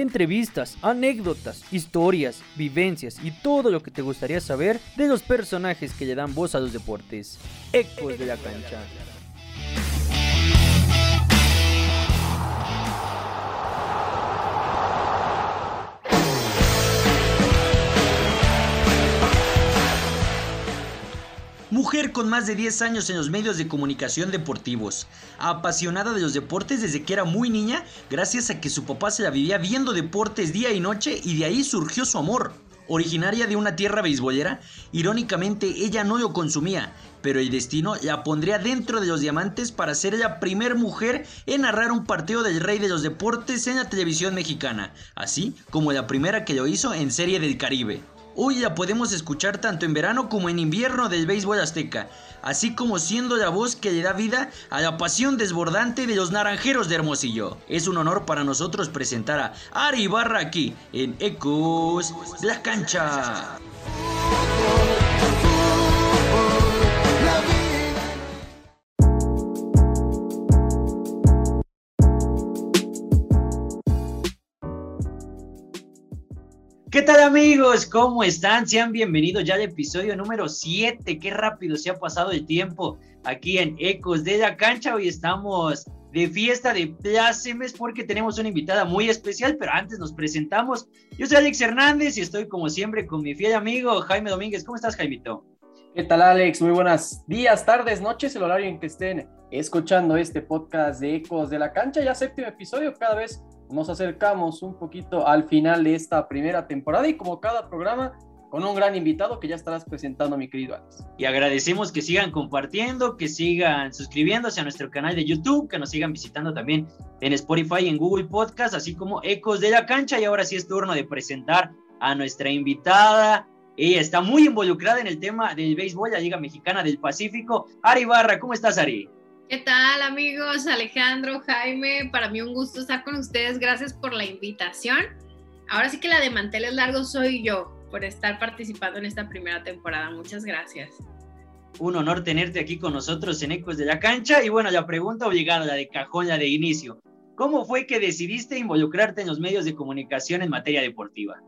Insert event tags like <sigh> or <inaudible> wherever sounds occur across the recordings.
entrevistas, anécdotas, historias, vivencias y todo lo que te gustaría saber de los personajes que le dan voz a los deportes. Ecos de la cancha. Con más de 10 años en los medios de comunicación deportivos, apasionada de los deportes desde que era muy niña, gracias a que su papá se la vivía viendo deportes día y noche y de ahí surgió su amor. Originaria de una tierra beisbolera, irónicamente ella no lo consumía, pero el destino la pondría dentro de los diamantes para ser la primer mujer en narrar un partido del rey de los deportes en la televisión mexicana, así como la primera que lo hizo en Serie del Caribe. Hoy la podemos escuchar tanto en verano como en invierno del béisbol azteca, así como siendo la voz que le da vida a la pasión desbordante de los naranjeros de Hermosillo. Es un honor para nosotros presentar a Ari Barra aquí en Ecos de la Cancha. ¿Qué tal amigos? ¿Cómo están? Sean bienvenidos ya al episodio número 7. Qué rápido se ha pasado el tiempo aquí en Ecos de la Cancha. Hoy estamos de fiesta de plácemes porque tenemos una invitada muy especial, pero antes nos presentamos. Yo soy Alex Hernández y estoy como siempre con mi fiel amigo Jaime Domínguez. ¿Cómo estás, Jaimito? ¿Qué tal, Alex? Muy buenos días, tardes, noches, el horario en que estén escuchando este podcast de Ecos de la Cancha. Ya séptimo episodio, cada vez nos acercamos un poquito al final de esta primera temporada y como cada programa con un gran invitado que ya estarás presentando, mi querido Alex. Y agradecemos que sigan compartiendo, que sigan suscribiéndose a nuestro canal de YouTube, que nos sigan visitando también en Spotify en Google Podcast, así como Ecos de la Cancha. Y ahora sí es turno de presentar a nuestra invitada. Ella está muy involucrada en el tema del béisbol, la Liga Mexicana del Pacífico. Ari Barra, ¿cómo estás, Ari? ¿Qué tal amigos? Alejandro, Jaime, para mí un gusto estar con ustedes. Gracias por la invitación. Ahora sí que la de manteles largos soy yo por estar participando en esta primera temporada. Muchas gracias. Un honor tenerte aquí con nosotros en Ecos de la Cancha. Y bueno, la pregunta obligada, la de cajón, la de inicio. ¿Cómo fue que decidiste involucrarte en los medios de comunicación en materia deportiva?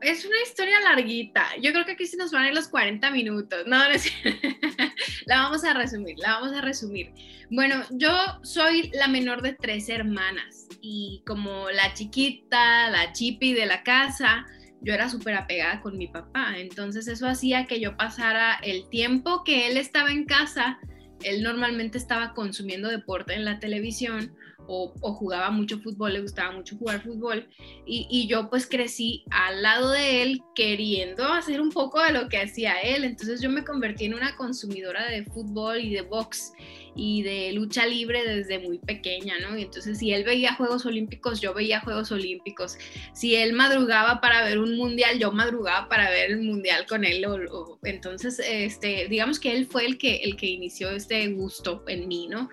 Es una historia larguita. Yo creo que aquí se nos van a ir los 40 minutos. No, no es... <laughs> la vamos a resumir, la vamos a resumir. Bueno, yo soy la menor de tres hermanas y como la chiquita, la chipi de la casa, yo era súper apegada con mi papá. Entonces eso hacía que yo pasara el tiempo que él estaba en casa. Él normalmente estaba consumiendo deporte en la televisión o, jugaba mucho fútbol, le gustaba mucho jugar fútbol y, yo pues crecí al lado de él queriendo hacer un poco de lo que hacía él, entonces yo me convertí en una consumidora de fútbol y de box y de lucha libre desde muy pequeña, ¿no? Entonces si él veía Juegos Olímpicos, yo veía Juegos Olímpicos. Si él madrugaba para ver un mundial, yo madrugaba para ver el mundial con él. entonces, este, digamos que él fue el que, el que inició este gusto en mí, ¿no?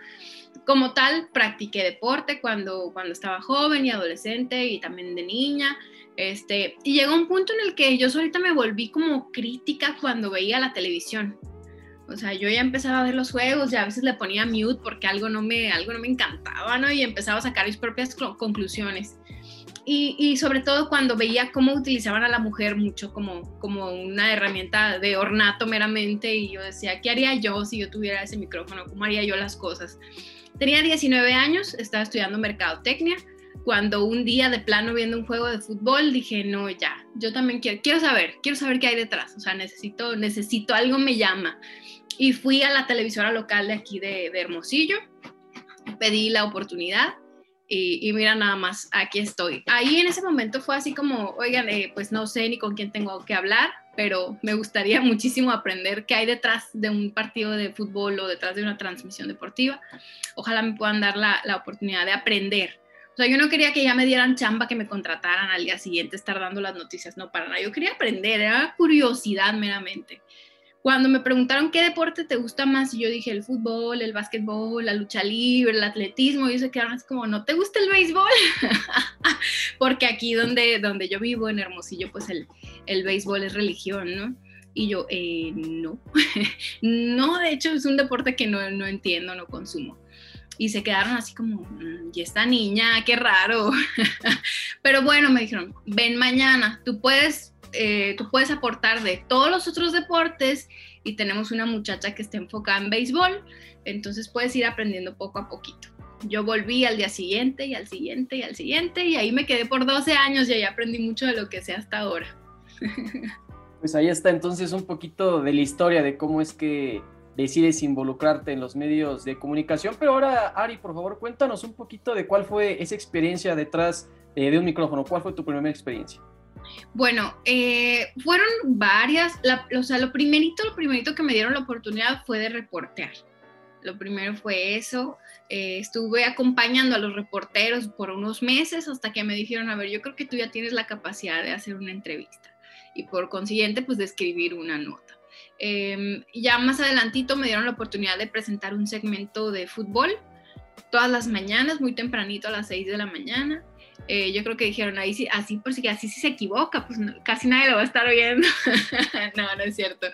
Como tal, practiqué deporte cuando, cuando estaba joven y adolescente y también de niña. Este, y llegó un punto en el que yo solita me volví como crítica cuando veía la televisión. O sea, yo ya empezaba a ver los juegos y a veces le ponía mute porque algo no me, algo no me encantaba, ¿no? Y empezaba a sacar mis propias conclusiones. Y, y, sobre todo cuando veía cómo utilizaban a la mujer mucho como, como una herramienta de ornato meramente y yo decía, ¿qué haría yo si yo tuviera ese micrófono? ¿Cómo haría yo las cosas? Tenía 19 años, estaba estudiando mercadotecnia. Cuando un día de plano viendo un juego de fútbol dije, no, ya, yo también quiero, quiero saber, quiero saber qué hay detrás, o sea, necesito, necesito, algo me llama. Y fui a la televisora local de aquí de, Hermosillo, pedí la oportunidad y, mira nada más, aquí estoy. Ahí en ese momento fue así como, oigan, eh, pues no sé ni con quién tengo que hablar, pero me gustaría <laughs> muchísimo aprender qué hay detrás de un partido de fútbol o detrás de una transmisión deportiva. Ojalá me puedan dar la, la oportunidad de aprender. O sea, yo no quería que ya me dieran chamba, que me contrataran al día siguiente, estar dando las noticias, no para nada. Yo quería aprender, era curiosidad meramente. Cuando me preguntaron qué deporte te gusta más, y yo dije el fútbol, el básquetbol, la lucha libre, el atletismo, y se quedaron así como, ¿no te gusta el béisbol? <laughs> Porque aquí donde, donde yo vivo, en Hermosillo, pues el, el béisbol es religión, ¿no? Y yo, eh, no, <laughs> no, de hecho es un deporte que no, no entiendo, no consumo. y se quedaron así como, mm, y esta niña, qué raro. <laughs> Pero bueno, me dijeron, ven mañana, tú puedes, eh, tú puedes aportar de todos los otros deportes y tenemos una muchacha que está enfocada en béisbol, entonces puedes ir aprendiendo poco a poquito. Yo volví al día siguiente y al siguiente y al siguiente y ahí me quedé por 12 años y ahí aprendí mucho de lo que sé hasta ahora. <laughs> Pues ahí está entonces un poquito de la historia de cómo es que decides involucrarte en los medios de comunicación. Pero ahora, Ari, por favor, cuéntanos un poquito de cuál fue esa experiencia detrás eh, de un micrófono. ¿Cuál fue tu primera experiencia? Bueno, eh, fueron varias. o sea, lo primerito, lo primerito que me dieron la oportunidad fue de reportear. Lo primero fue eso. Eh, estuve acompañando a los reporteros por unos meses hasta que me dijeron, a ver, yo creo que tú ya tienes la capacidad de hacer una entrevista y por consiguiente, pues de escribir una nota. Em, ya más adelantito me dieron la oportunidad de presentar un segmento de fútbol todas las mañanas, muy tempranito a las 6 de la mañana. Eh, yo creo que dijeron, ahí sí, así por si así si se equivoca, pues casi nadie lo va a estar viendo. <laughs> no, no es cierto.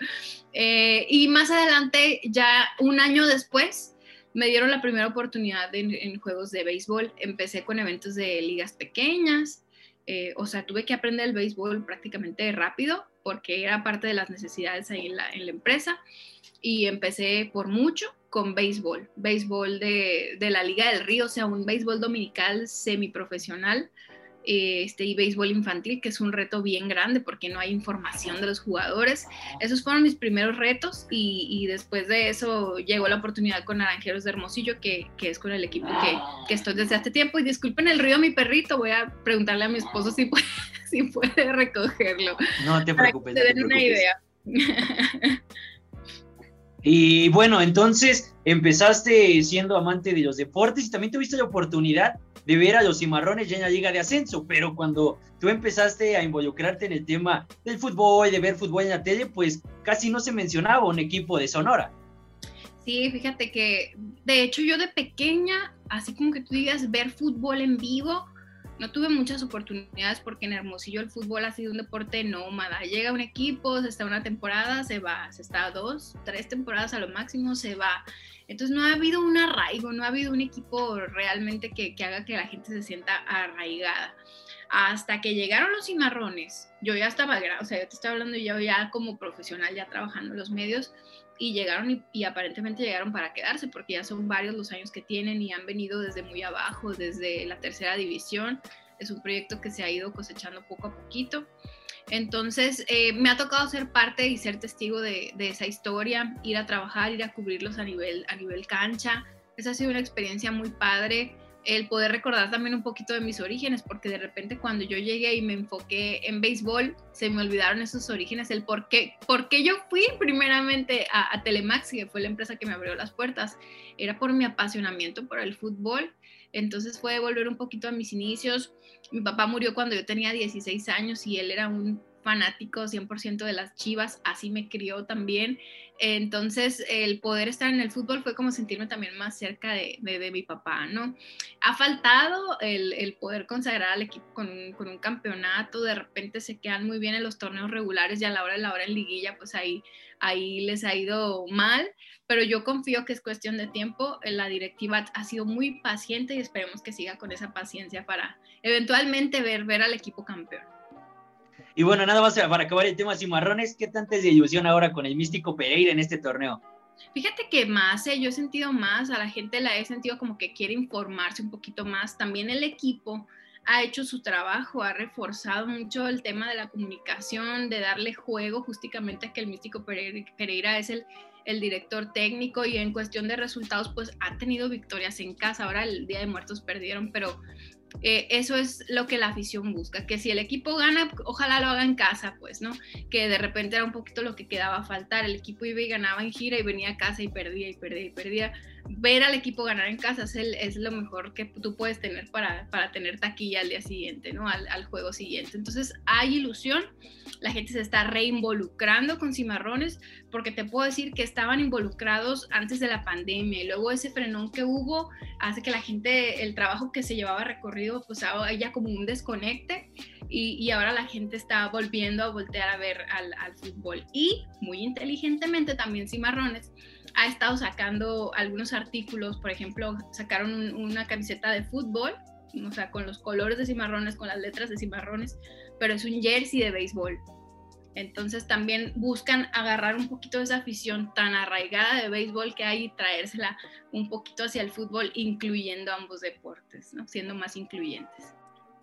Eh, y más adelante, ya un año después, me dieron la primera oportunidad en juegos de béisbol. Empecé con eventos de ligas pequeñas, eh, o sea, tuve que aprender el béisbol prácticamente rápido porque era parte de las necesidades ahí en la, en la empresa y empecé por mucho con béisbol, béisbol de, de, la Liga del Río, o sea, un béisbol dominical semiprofesional este, y béisbol infantil, que es un reto bien grande porque no hay información de los jugadores. Esos fueron mis primeros retos y, después de eso llegó la oportunidad con Naranjeros de Hermosillo, que, que es con el equipo que, que, estoy desde hace tiempo. Y disculpen el río mi perrito, voy a preguntarle a mi esposo si puede, <laughs> si puede recogerlo. No te preocupes. Para que den una idea. <laughs> Y bueno, entonces empezaste siendo amante de los deportes y también tuviste la oportunidad de ver a los cimarrones ya en la liga de ascenso, pero cuando tú empezaste a involucrarte en el tema del fútbol, de ver fútbol en la tele, pues casi no se mencionaba un equipo de Sonora. Sí, fíjate que de hecho yo de pequeña, así como que tú digas ver fútbol en vivo, no tuve muchas oportunidades porque en Hermosillo el fútbol ha sido un deporte nómada. Llega un equipo, se está una temporada, se va, se está dos, tres temporadas a lo máximo, se va. Entonces no ha habido un arraigo, no ha habido un equipo realmente que, haga que la gente se sienta arraigada. Hasta que llegaron los cimarrones, yo ya estaba, o sea, yo te estoy hablando yo ya como profesional, ya trabajando en los medios, y llegaron y, aparentemente llegaron para quedarse porque ya son varios los años que tienen y han venido desde muy abajo, desde la tercera división. Es un proyecto que se ha ido cosechando poco a poquito. Entonces, eh, me ha tocado ser parte y ser testigo de, de, esa historia, ir a trabajar, ir a cubrirlos a nivel, a nivel cancha. Esa ha sido una experiencia muy padre el poder recordar también un poquito de mis orígenes, porque de repente cuando yo llegué y me enfoqué en béisbol, se me olvidaron esos orígenes, el por qué, por qué yo fui primeramente a, a, Telemax, que fue la empresa que me abrió las puertas, era por mi apasionamiento por el fútbol, entonces fue volver un poquito a mis inicios. Mi papá murió cuando yo tenía 16 años y él era un fanático 100% de las Chivas, así me crió también. Entonces, el poder estar en el fútbol fue como sentirme también más cerca de, de, mi papá, ¿no? Ha faltado el, el poder consagrar al equipo con un, con un, campeonato, de repente se quedan muy bien en los torneos regulares y a la hora de la hora en liguilla, pues ahí, ahí les ha ido mal, pero yo confío que es cuestión de tiempo. La directiva ha sido muy paciente y esperemos que siga con esa paciencia para eventualmente ver, ver al equipo campeón. Y bueno, nada más para acabar el tema cimarrones, ¿qué tanta es de ilusión ahora con el místico Pereira en este torneo? Fíjate que más, eh, yo he sentido más, a la gente la he sentido como que quiere informarse un poquito más. También el equipo ha hecho su trabajo, ha reforzado mucho el tema de la comunicación, de darle juego justamente a que el místico Pereira, es el, el director técnico y en cuestión de resultados pues ha tenido victorias en casa. Ahora el Día de Muertos perdieron, pero eh, eso es lo que la afición busca, que si el equipo gana, ojalá lo haga en casa, pues, ¿no? Que de repente era un poquito lo que quedaba a faltar, el equipo iba y ganaba en gira y venía a casa y perdía y perdía y perdía. Ver al equipo ganar en casa es, es lo mejor que tú puedes tener para, para tener taquilla al día siguiente, ¿no? Al, juego siguiente. Entonces hay ilusión, la gente se está reinvolucrando con Cimarrones, porque te puedo decir que estaban involucrados antes de la pandemia y luego ese frenón que hubo hace que la gente, el trabajo que se llevaba recorrido, pues haya como un desconecte y, y, ahora la gente está volviendo a voltear a ver al, al, fútbol. Y muy inteligentemente también Cimarrones ha estado sacando algunos artículos, por ejemplo, sacaron una camiseta de fútbol, o sea, con los colores de cimarrones, con las letras de cimarrones, pero es un jersey de béisbol. Entonces también buscan agarrar un poquito de esa afición tan arraigada de béisbol que hay y traérsela un poquito hacia el fútbol, incluyendo ambos deportes, ¿no? siendo más incluyentes.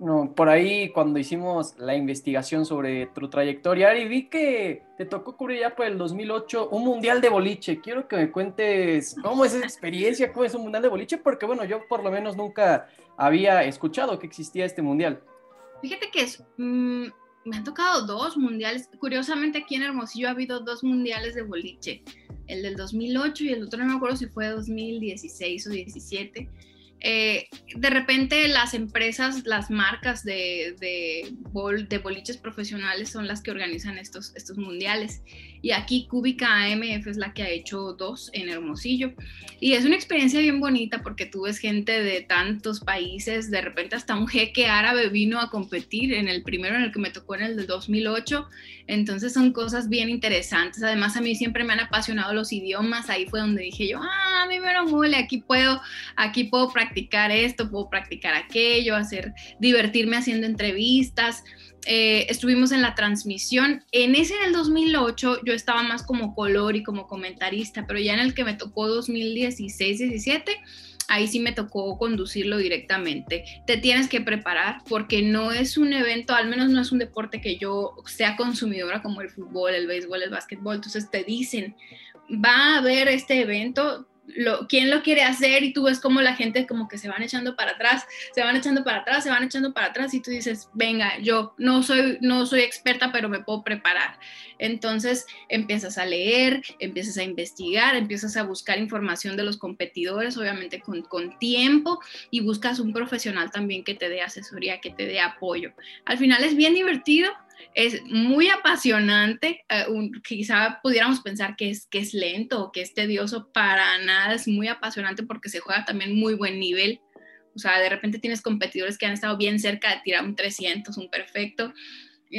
No, por ahí cuando hicimos la investigación sobre tu trayectoria, Ari, vi que te tocó cubrir ya por el 2008 un mundial de boliche. Quiero que me cuentes cómo es esa experiencia, cómo es un mundial de boliche, porque bueno, yo por lo menos nunca había escuchado que existía este mundial. Fíjate que es, mm, me han tocado dos mundiales. Curiosamente aquí en Hermosillo ha habido dos mundiales de boliche, el del 2008 y el otro no me acuerdo si fue 2016 o 17 eh, de repente las empresas, las marcas de, de, de, boliches profesionales son las que organizan estos, estos mundiales. Y aquí Cúbica AMF es la que ha hecho dos en Hermosillo. Y es una experiencia bien bonita porque tú ves gente de tantos países, de repente hasta un jeque árabe vino a competir en el primero en el que me tocó en el del 2008. Entonces son cosas bien interesantes. Además a mí siempre me han apasionado los idiomas. Ahí fue donde dije yo, ah, a mí me lo mole, aquí puedo, aquí puedo practicar practicar esto, puedo practicar aquello, hacer, divertirme haciendo entrevistas. Eh, estuvimos en la transmisión. En ese del 2008 yo estaba más como color y como comentarista, pero ya en el que me tocó 2016-17, ahí sí me tocó conducirlo directamente. Te tienes que preparar porque no es un evento, al menos no es un deporte que yo sea consumidora como el fútbol, el béisbol, el básquetbol. Entonces te dicen, va a haber este evento, lo, quién lo quiere hacer y tú ves como la gente como que se van echando para atrás, se van echando para atrás, se van echando para atrás y tú dices, venga, yo no soy, no soy experta, pero me puedo preparar. Entonces empiezas a leer, empiezas a investigar, empiezas a buscar información de los competidores, obviamente con, con tiempo, y buscas un profesional también que te dé asesoría, que te dé apoyo. Al final es bien divertido es muy apasionante. Eh, quizá pudiéramos pensar que es, que es lento o que es tedioso, para nada, es muy apasionante porque se juega también muy buen nivel. O sea, de repente tienes competidores que han estado bien cerca de tirar un 300, un perfecto.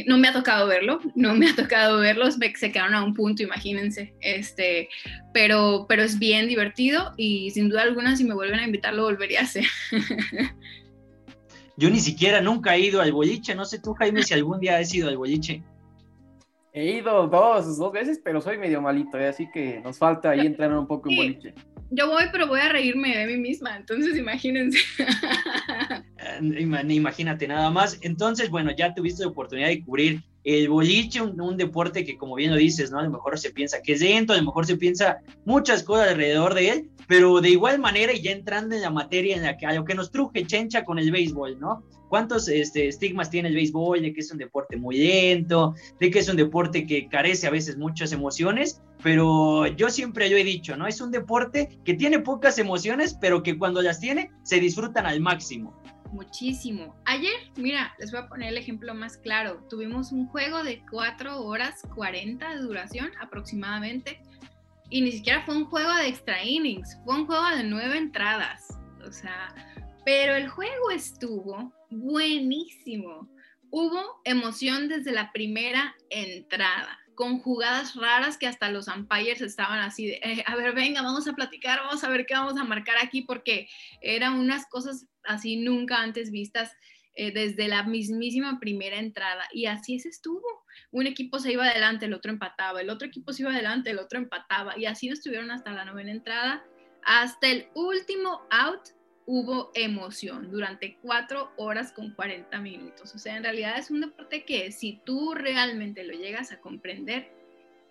No me ha tocado verlo, no me ha tocado verlos, se quedaron a un punto, imagínense. Este, pero, pero es bien divertido y sin duda alguna, si me vuelven a invitar, lo volvería a hacer. <laughs> Yo ni siquiera nunca he ido al boliche. No sé tú, Jaime, si algún día has ido al boliche. He ido dos, dos veces, pero soy medio malito, ¿eh? así que nos falta ahí entrenar un poco en boliche. Yo voy, pero voy a reírme de mí misma, entonces imagínense. <laughs> Eh, imagínate nada más. Entonces, bueno, ya tuviste la oportunidad de cubrir el boliche, un, deporte que como bien lo dices, ¿no? A lo mejor se piensa que es lento, a lo mejor se piensa muchas cosas alrededor de él, pero de igual manera, y ya entrando en la materia en la que a lo que nos truje Chencha con el béisbol, ¿no? ¿Cuántos este, estigmas tiene el béisbol de que es un deporte muy lento, de que es un deporte que carece a veces muchas emociones? Pero yo siempre lo he dicho, ¿no? Es un deporte que tiene pocas emociones, pero que cuando las tiene se disfrutan al máximo muchísimo. Ayer, mira, les voy a poner el ejemplo más claro. Tuvimos un juego de 4 horas 40 de duración aproximadamente. Y ni siquiera fue un juego de extra innings, fue un juego de 9 entradas. O sea, pero el juego estuvo buenísimo. Hubo emoción desde la primera entrada con jugadas raras que hasta los umpires estaban así de, eh, a ver, venga, vamos a platicar, vamos a ver qué vamos a marcar aquí, porque eran unas cosas así nunca antes vistas eh, desde la mismísima primera entrada. Y así se estuvo. Un equipo se iba adelante, el otro empataba, el otro equipo se iba adelante, el otro empataba. Y así estuvieron hasta la novena entrada. Hasta el último out hubo emoción durante cuatro horas con 40 minutos. O sea, en realidad es un deporte que si tú realmente lo llegas a comprender,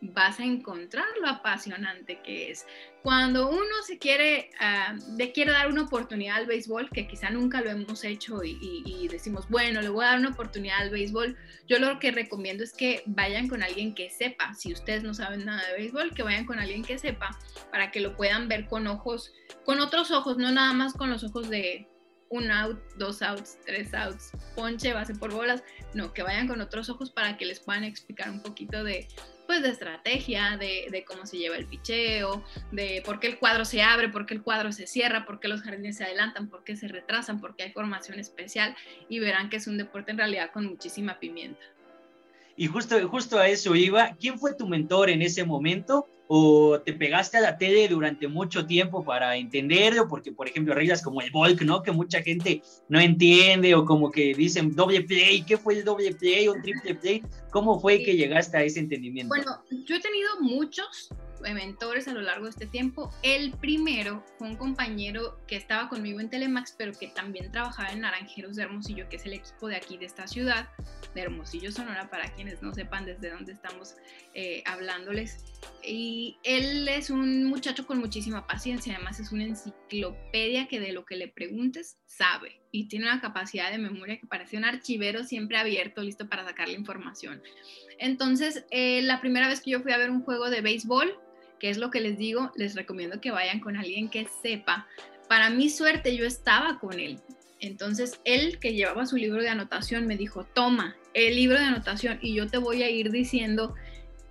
vas a encontrar lo apasionante que es. Cuando uno se quiere, uh, quiere dar una oportunidad al béisbol, que quizá nunca lo hemos hecho y, y, decimos, bueno, le voy a dar una oportunidad al béisbol, yo lo que recomiendo es que vayan con alguien que sepa. Si ustedes no saben nada de béisbol, que vayan con alguien que sepa para que lo puedan ver con ojos, con otros ojos, no nada más con los ojos de un out, dos outs, tres outs, ponche, base por bolas, no, que vayan con otros ojos para que les puedan explicar un poquito de, pues, de estrategia, de, cómo se lleva el picheo, de por qué el cuadro se abre, por qué el cuadro se cierra, por qué los jardines se adelantan, por qué se retrasan, por qué hay formación especial y verán que es un deporte en realidad con muchísima pimienta. Y justo, justo a eso iba. ¿Quién fue tu mentor en ese momento? ¿O te pegaste a la tele durante mucho tiempo para entenderlo? Porque, por ejemplo, reglas como el Volk, ¿no? Que mucha gente no entiende o como que dicen doble play. ¿Qué fue el doble play o triple play? ¿Cómo fue que llegaste a ese entendimiento? Bueno, yo he tenido muchos mentores a lo largo de este tiempo. El primero fue un compañero que estaba conmigo en Telemax, pero que también trabajaba en Naranjeros de Hermosillo, que es el equipo de aquí de esta ciudad, de Hermosillo, Sonora, para quienes no sepan desde dónde estamos eh, hablándoles. Y él es un muchacho con muchísima paciencia, además es una enciclopedia que de lo que le preguntes sabe y tiene una capacidad de memoria que parece un archivero siempre abierto, listo para sacar la información. Entonces, eh, la primera vez que yo fui a ver un juego de béisbol, que es lo que les digo, les recomiendo que vayan con alguien que sepa. Para mi suerte yo estaba con él. Entonces él que llevaba su libro de anotación me dijo, toma el libro de anotación y yo te voy a ir diciendo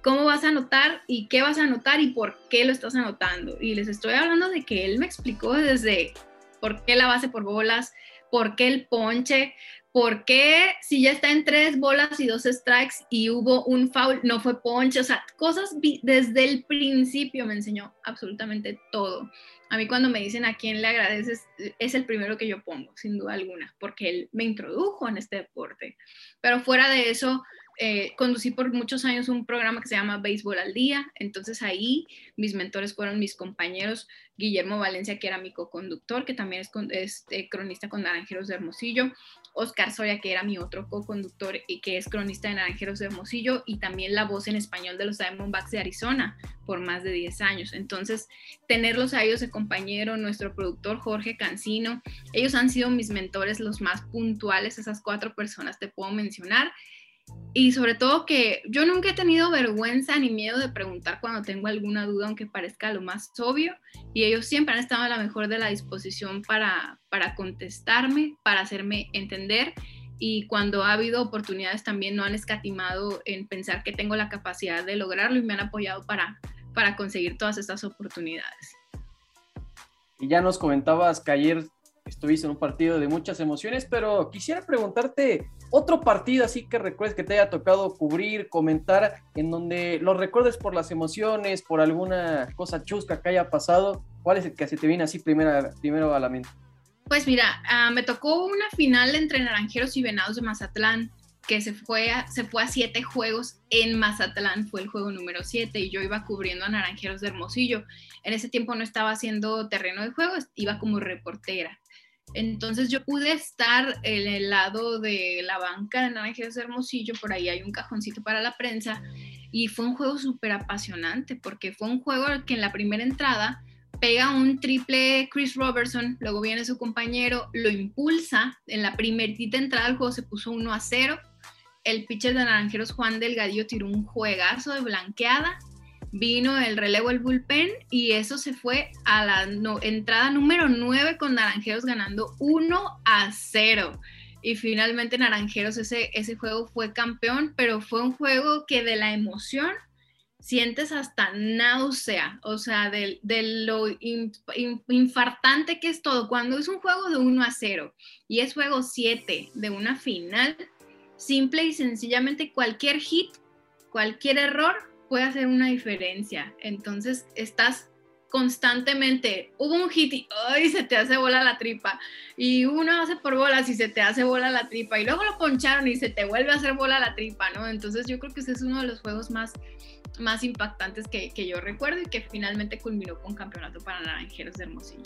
cómo vas a anotar y qué vas a anotar y por qué lo estás anotando. Y les estoy hablando de que él me explicó desde por qué la base por bolas, por qué el ponche, ¿por qué si ya está en tres bolas y dos strikes y hubo un foul, no fue ponche? O sea, cosas desde el principio me enseñó absolutamente todo. A mí cuando me dicen a quién le agradeces, es el primero que yo pongo, sin duda alguna, porque él me introdujo en este deporte. Pero fuera de eso, eh, conducí por muchos años un programa que se llama Béisbol al Día, entonces ahí mis mentores fueron mis compañeros Guillermo Valencia, que era mi co-conductor, que también es, eh, cronista con Naranjeros de Hermosillo, Oscar Soria, que era mi otro co-conductor y que es cronista de Naranjeros de Hermosillo, y también la voz en español de los Diamondbacks de Arizona por más de 10 años. Entonces, tenerlos a ellos de compañero, nuestro productor Jorge Cancino, ellos han sido mis mentores los más puntuales, esas cuatro personas te puedo mencionar y sobre todo que yo nunca he tenido vergüenza ni miedo de preguntar cuando tengo alguna duda, aunque parezca lo más obvio, y ellos siempre han estado a la mejor de la disposición para, para contestarme, para hacerme entender, y cuando ha habido oportunidades también no han escatimado en pensar que tengo la capacidad de lograrlo y me han apoyado para, para conseguir todas estas oportunidades. Y ya nos comentabas que ayer estuviste en un partido de muchas emociones, pero quisiera preguntarte otro partido así que recuerdes que te haya tocado cubrir, comentar, en donde lo recuerdes por las emociones, por alguna cosa chusca que haya pasado. ¿Cuál es el que se te viene así primero, primero a la mente? Pues mira, ah, me tocó una final entre Naranjeros y Venados de Mazatlán, que se fue, a, se fue a siete juegos en Mazatlán, fue el juego número siete, y yo iba cubriendo a Naranjeros de Hermosillo. En ese tiempo no estaba haciendo terreno de juego, iba como reportera. Entonces yo pude estar en el lado de la banca de Naranjeros Hermosillo, por ahí hay un cajoncito para la prensa, y fue un juego súper apasionante, porque fue un juego que en la primera entrada pega un triple Chris Robertson, luego viene su compañero, lo impulsa, en la primerita entrada del juego se puso 1 a 0, el pitcher de Naranjeros Juan Delgadillo tiró un juegazo de blanqueada, vino el relevo el bullpen y eso se fue a la entrada número 9 con Naranjeros ganando 1 a 0. Y finalmente Naranjeros ese, ese juego fue campeón, pero fue un juego que de la emoción sientes hasta náusea, o sea, de, lo infartante que es todo. Cuando es un juego de 1 a 0 y es juego 7 de una final, simple y sencillamente cualquier hit, cualquier error puede hacer una diferencia. Entonces estás constantemente, hubo un hit y ¡ay! se te hace bola la tripa, y uno hace por bolas y se te hace bola la tripa, y luego lo poncharon y se te vuelve a hacer bola la tripa, ¿no? Entonces yo creo que ese es uno de los juegos más, más impactantes que, que yo recuerdo y que finalmente culminó con campeonato para Naranjeros de Hermosillo.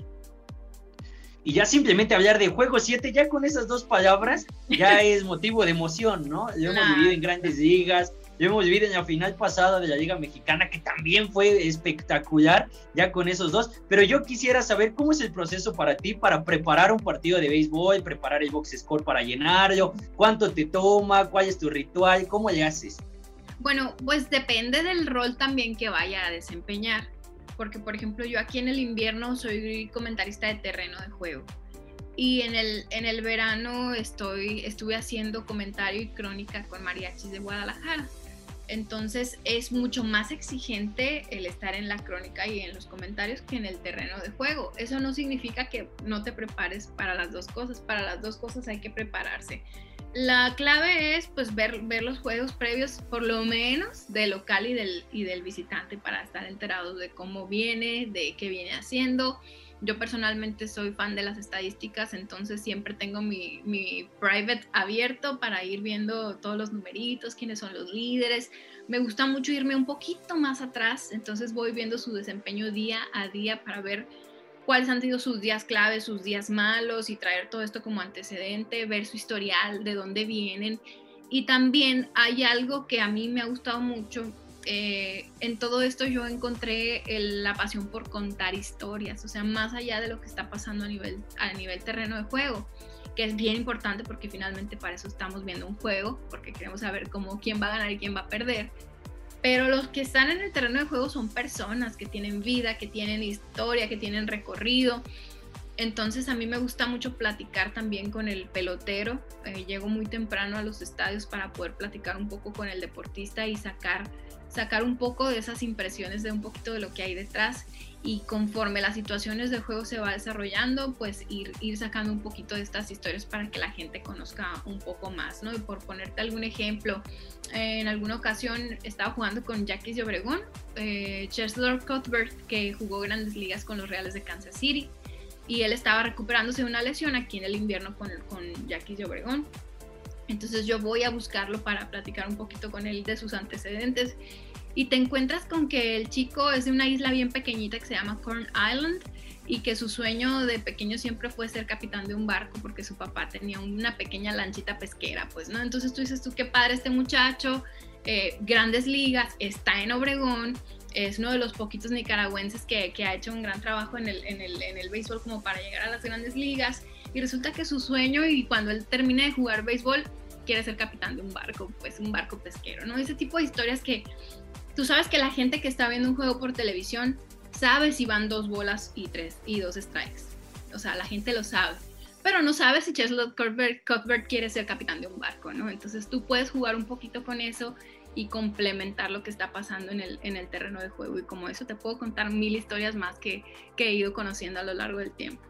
Y ya simplemente hablar de juego 7, ya con esas dos palabras, ya <laughs> es motivo de emoción, ¿no? Lo hemos vivido en grandes ligas, lo hemos vivido en la final pasada de la Liga Mexicana, que también fue espectacular, ya con esos dos. Pero yo quisiera saber cómo es el proceso para ti para preparar un partido de béisbol, preparar el box score para llenarlo, cuánto te toma, cuál es tu ritual, cómo le haces. Bueno, pues depende del rol también que vaya a desempeñar. Porque, por ejemplo, yo aquí en el invierno soy comentarista de terreno de juego y en el, en el verano estoy, estuve haciendo comentario y crónica con mariachis de Guadalajara. Entonces es mucho más exigente el estar en la crónica y en los comentarios que en el terreno de juego. Eso no significa que no te prepares para las dos cosas. Para las dos cosas hay que prepararse. la clave es pues ver, ver los juegos previos, por lo menos del local y del, y del visitante, para estar enterados de cómo viene, de qué viene haciendo. Yo personalmente soy fan de las estadísticas, entonces siempre tengo mi, mi private abierto para ir viendo todos los numeritos, quiénes son los líderes. Me gusta mucho irme un poquito más atrás, entonces voy viendo su desempeño día a día para ver cuáles han sido sus días claves, sus días malos y traer todo esto como antecedente, ver su historial, de dónde vienen. Y también hay algo que a mí me ha gustado mucho. Eh, en todo esto yo encontré la pasión por contar historias, o sea, más allá de lo que está pasando a nivel, a nivel terreno de juego, que es bien importante porque finalmente para eso estamos viendo un juego, porque queremos saber cómo quién va a ganar y quién va a perder pero los que están en el terreno de juego son personas que tienen vida, que tienen historia, que tienen recorrido. Entonces a mí me gusta mucho platicar también con el pelotero. Eh, llego muy temprano a los estadios para poder platicar un poco con el deportista y sacar, sacar un poco de esas impresiones de un poquito de lo que hay detrás y conforme las situaciones del juego se va desarrollando, pues ir, ir sacando un poquito de estas historias para que la gente conozca un poco más, ¿no? Y por ponerte algún ejemplo, en alguna ocasión estaba jugando con Jackie de Obregón, eh, Cuthbert, que jugó grandes ligas con los Reales de Kansas City, y él estaba recuperándose de una lesión aquí en el invierno con, con Jackie de Obregón. Entonces yo voy a buscarlo para platicar un poquito con él de sus antecedentes y te encuentras con que el chico es de una isla bien pequeñita que se llama Corn Island y que su sueño de pequeño siempre fue ser capitán de un barco porque su papá tenía una pequeña lanchita pesquera, pues, ¿no? Entonces tú dices, tú qué padre este muchacho, eh, grandes ligas, está en Obregón, es uno de los poquitos nicaragüenses que, que ha hecho un gran trabajo en el, en, el, en el béisbol como para llegar a las grandes ligas y resulta que su sueño y cuando él termine de jugar béisbol quiere ser capitán de un barco, pues un barco pesquero, ¿no? Ese tipo de historias que tú sabes que la gente que está viendo un juego por televisión sabe si van dos bolas y tres y dos strikes. O sea, la gente lo sabe. Pero no sabe si Cheslot Cuthbert, quiere ser capitán de un barco, ¿no? Entonces tú puedes jugar un poquito con eso y complementar lo que está pasando en el, en el terreno de juego. Y como eso te puedo contar mil historias más que, que he ido conociendo a lo largo del tiempo.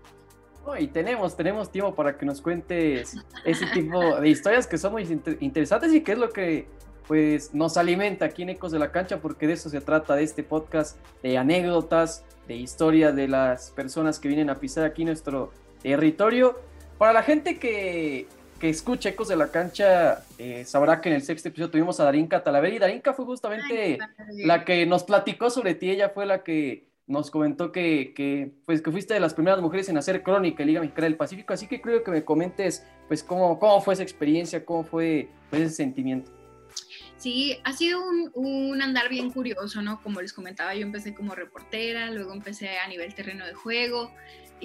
y tenemos, tenemos tiempo para que nos cuentes ese tipo de historias que son muy interesantes y que es lo que pues nos alimenta aquí en Ecos de la Cancha porque de eso se trata de este podcast, de anécdotas, de historias de las personas que vienen a pisar aquí nuestro territorio. Para la gente que, que escucha Ecos de la Cancha, eh, sabrá que en el sexto episodio tuvimos a Darinka Talavera y Darinka fue justamente la que nos platicó sobre ti, ella fue la que nos comentó que, que, pues, que fuiste de las primeras mujeres en hacer crónica en Liga Mexicana del Pacífico, así que creo que me comentes pues cómo, cómo fue esa experiencia, cómo fue pues, ese sentimiento. Sí, ha sido un, andar bien curioso, ¿no? Como les comentaba, yo empecé como reportera, luego empecé a nivel terreno de juego.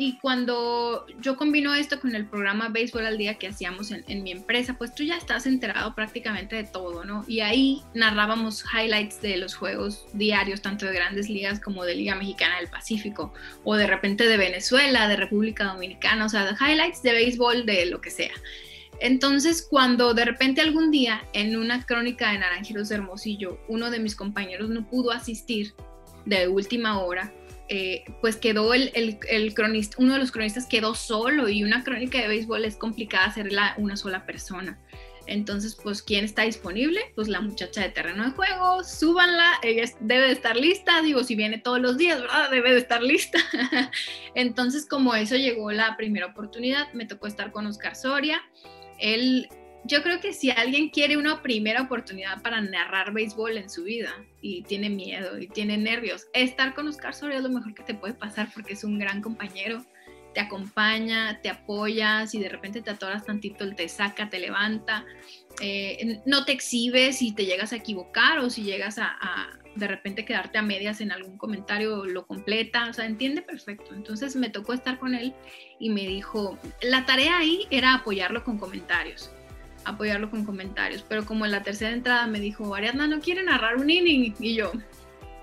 Y cuando yo combino esto con el programa Béisbol al Día que hacíamos en, mi empresa, pues tú ya estás enterado prácticamente de todo, ¿no? Y ahí narrábamos highlights de los juegos diarios, tanto de grandes ligas como de Liga Mexicana del Pacífico, o de repente de Venezuela, de República Dominicana, o sea, de highlights de béisbol, de lo que sea. Entonces, cuando de repente algún día en una crónica de Naranjeros de Hermosillo, uno de mis compañeros no pudo asistir de última hora, eh, pues quedó el, cronista, uno de los cronistas quedó solo y una crónica de béisbol es complicada hacerla una sola persona. Entonces, pues, ¿quién está disponible? Pues la muchacha de terreno de juego, súbanla, ella debe de estar lista, digo, si viene todos los días, ¿verdad? Debe de estar lista. <laughs> Entonces, como eso llegó la primera oportunidad, me tocó estar con Oscar Soria él, yo creo que si alguien quiere una primera oportunidad para narrar béisbol en su vida y tiene miedo y tiene nervios, estar con Oscar Soria es lo mejor que te puede pasar porque es un gran compañero, te acompaña, te apoya, si de repente te atoras tantito, él te saca, te levanta, eh, no te exhibes si te llegas a equivocar o si llegas a, de repente quedarte a medias en algún comentario lo completa, o sea, entiende perfecto. Entonces me tocó estar con él y me dijo, la tarea ahí era apoyarlo con comentarios, apoyarlo con comentarios, pero como en la tercera entrada me dijo, Ariadna no quiere narrar un inning y yo,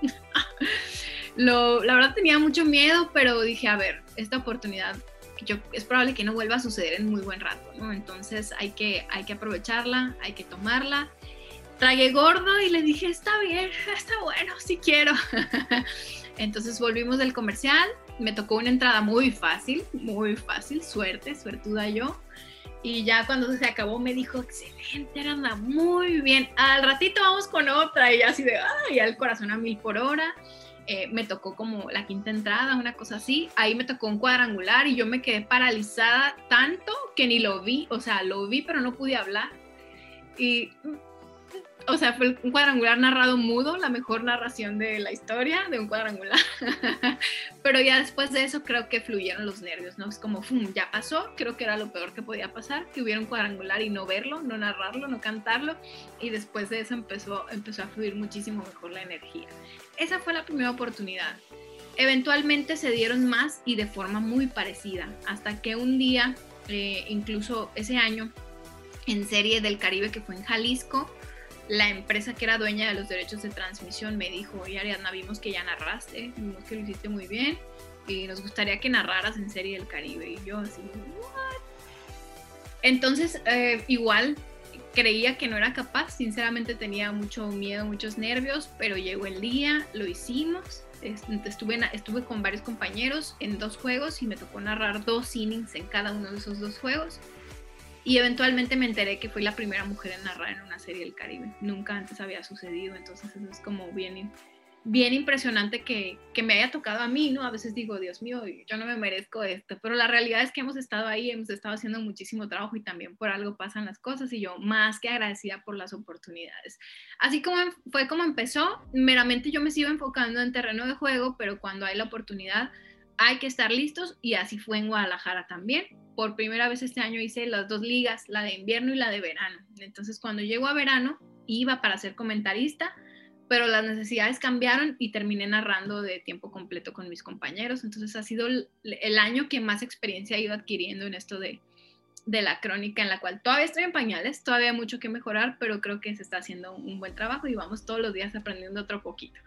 <laughs> lo, la verdad tenía mucho miedo, pero dije, a ver, esta oportunidad yo, es probable que no vuelva a suceder en muy buen rato, ¿no? Entonces hay que, hay que aprovecharla, hay que tomarla tragué gordo y le dije, está bien, está bueno, sí quiero. <laughs> Entonces volvimos del comercial, me tocó una entrada muy fácil, muy fácil, suerte, suertuda yo. Y ya cuando se acabó me dijo, excelente, anda muy bien. Al ratito vamos con otra. Y así de, ay, al corazón a mil por hora. Eh, me tocó como la quinta entrada, una cosa así. Ahí me tocó un cuadrangular y yo me quedé paralizada tanto que ni lo vi. O sea, lo vi, pero no pude hablar. Y o sea, fue un cuadrangular narrado mudo, la mejor narración de la historia de un cuadrangular. <laughs> Pero ya después de eso creo que fluyeron los nervios, ¿no? Es como, ¡fum! ya pasó, creo que era lo peor que podía pasar, que hubiera un cuadrangular y no verlo, no narrarlo, no cantarlo. Y después de eso empezó, empezó a fluir muchísimo mejor la energía. Esa fue la primera oportunidad. Eventualmente se dieron más y de forma muy parecida, hasta que un día, eh, incluso ese año, en Serie del Caribe que fue en Jalisco, la empresa que era dueña de los derechos de transmisión me dijo, oye Ariadna, vimos que ya narraste, vimos que lo hiciste muy bien y nos gustaría que narraras en Serie del Caribe. Y yo así, ¿what? Entonces, eh, igual creía que no era capaz, sinceramente tenía mucho miedo, muchos nervios, pero llegó el día, lo hicimos. Estuve, estuve con varios compañeros en dos juegos y me tocó narrar dos innings en cada uno de esos dos juegos. Y eventualmente me enteré que fui la primera mujer en narrar en una serie del Caribe. Nunca antes había sucedido, entonces eso es como bien, bien impresionante que, que, me haya tocado a mí, ¿no? A veces digo, Dios mío, yo no me merezco esto, pero la realidad es que hemos estado ahí, hemos estado haciendo muchísimo trabajo y también por algo pasan las cosas y yo más que agradecida por las oportunidades. Así como fue como empezó, meramente yo me sigo enfocando en terreno de juego, pero cuando hay la oportunidad hay que estar listos y así fue en Guadalajara también por primera vez este año hice las dos ligas, la de invierno y la de verano. Entonces cuando llego a verano iba para ser comentarista, pero las necesidades cambiaron y terminé narrando de tiempo completo con mis compañeros. Entonces ha sido el, año que más experiencia he ido adquiriendo en esto de, de la crónica, en la cual todavía estoy en pañales, todavía hay mucho que mejorar, pero creo que se está haciendo un buen trabajo y vamos todos los días aprendiendo otro poquito.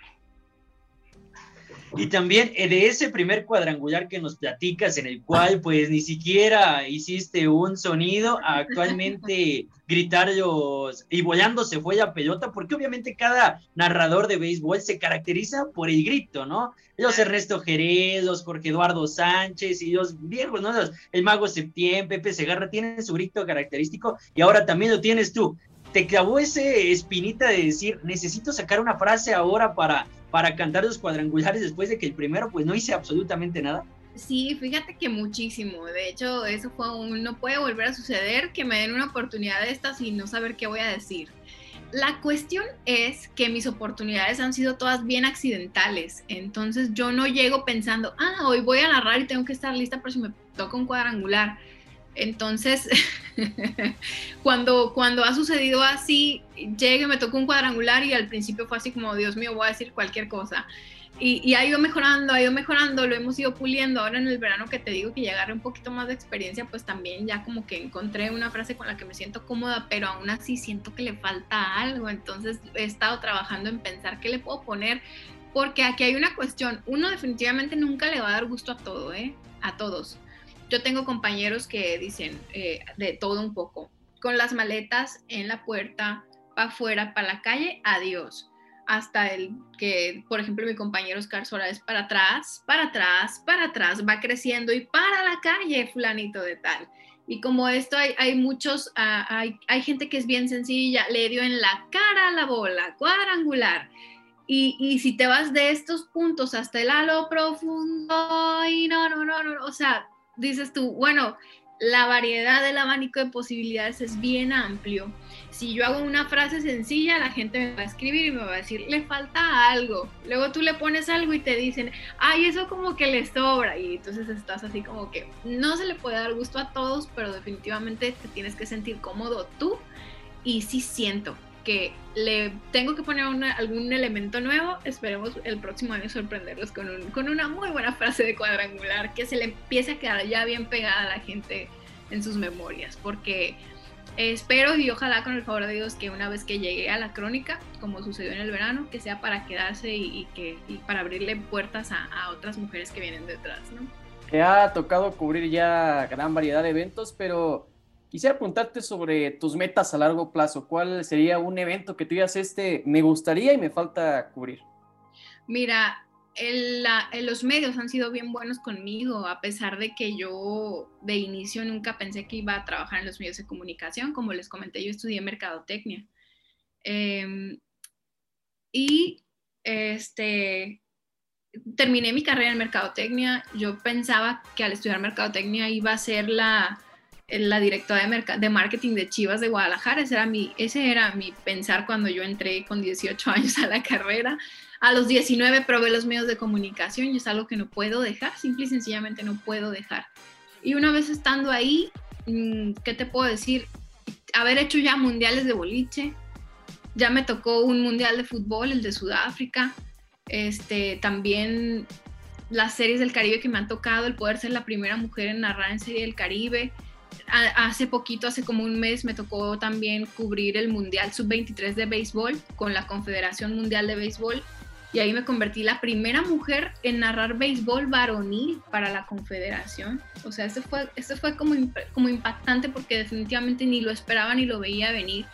Y también eh, de ese primer cuadrangular que nos platicas, en el cual pues ni siquiera hiciste un sonido, actualmente <laughs> gritar los y volando se fue la pelota, porque obviamente cada narrador de béisbol se caracteriza por el grito, ¿no? Los Ernesto Jerez, los Jorge Eduardo Sánchez y los viejos, ¿no? el Mago Septién, Pepe Segarra, tienen su grito característico y ahora también lo tienes tú. ¿Te clavó ese espinita de decir, necesito sacar una frase ahora para para cantar los cuadrangulares después de que el primero pues no hice absolutamente nada? Sí, fíjate que muchísimo. De hecho, eso fue un no puede volver a suceder que me den una oportunidad de estas y no saber qué voy a decir. La cuestión es que mis oportunidades han sido todas bien accidentales. Entonces yo no llego pensando, ah, hoy voy a narrar y tengo que estar lista por si me toca un cuadrangular. Entonces, <laughs> cuando, cuando ha sucedido así, llegue, me tocó un cuadrangular y al principio fue así como, Dios mío, voy a decir cualquier cosa. Y, ha ido mejorando, ha ido mejorando, lo hemos ido puliendo. Ahora en el verano que te digo que ya agarré un poquito más de experiencia, pues también ya como que encontré una frase con la que me siento cómoda, pero aún así siento que le falta algo. Entonces he estado trabajando en pensar qué le puedo poner, porque aquí hay una cuestión. Uno definitivamente nunca le va a dar gusto a todo, ¿eh? A todos yo tengo compañeros que dicen eh, de todo un poco, con las maletas en la puerta, para afuera, para la calle, adiós. Hasta el que, por ejemplo, mi compañero Oscar Sola es para atrás, para atrás, para atrás, va creciendo y para la calle, fulanito de tal. Y como esto hay, hay muchos, ah, hay, hay, gente que es bien sencilla, le dio en la cara la bola, cuadrangular. Y, y, si te vas de estos puntos hasta el halo profundo, y no, no, no, no, o sea, dices tú, bueno, la variedad del abanico de posibilidades es bien amplio. Si yo hago una frase sencilla, la gente me va a escribir y me va a decir, le falta algo. Luego tú le pones algo y te dicen, ay, eso como que le sobra. Y entonces estás así como que no se le puede dar gusto a todos, pero definitivamente te tienes que sentir cómodo tú. Y sí siento que le tengo que poner algún elemento nuevo. Esperemos el próximo año sorprenderlos con, con una muy buena frase de cuadrangular que se le empiece a quedar ya bien pegada a la gente en sus memorias, porque espero y ojalá con el favor de Dios que una vez que llegue a la crónica, como sucedió en el verano, que sea para quedarse y, que para abrirle puertas a, a, otras mujeres que vienen detrás, ¿no? Te ha tocado cubrir ya gran variedad de eventos, pero Quisiera preguntarte sobre tus metas a largo plazo. ¿Cuál sería un evento que tú digas, este me gustaría y me falta cubrir? Mira, los medios han sido bien buenos conmigo, a pesar de que yo de inicio nunca pensé que iba a trabajar en los medios de comunicación. Como les comenté, yo estudié mercadotecnia. Em, y este, terminé mi carrera en mercadotecnia. Yo pensaba que al estudiar mercadotecnia iba a ser la, la directora de, de marketing de Chivas de Guadalajara. Ese era, mi, ese era mi pensar cuando yo entré con 18 <laughs> años a la carrera. A los 19 probé los medios de comunicación y es algo que no puedo dejar, simple y sencillamente no puedo dejar. Y una vez estando ahí, mm, ¿qué te puedo decir? Haber hecho ya mundiales de boliche, ya me tocó un mundial de fútbol, el de Sudáfrica, este, también las series del Caribe que me han tocado, el poder ser la primera mujer en narrar en serie del Caribe. Hace poquito, hace como un mes, me tocó también cubrir el Mundial Sub-23 de béisbol con la Confederación Mundial de Béisbol y ahí me convertí la primera mujer en narrar béisbol varonil para la Confederación. O sea, eso fue, fue como, como impactante porque definitivamente ni lo esperaba ni lo veía venir.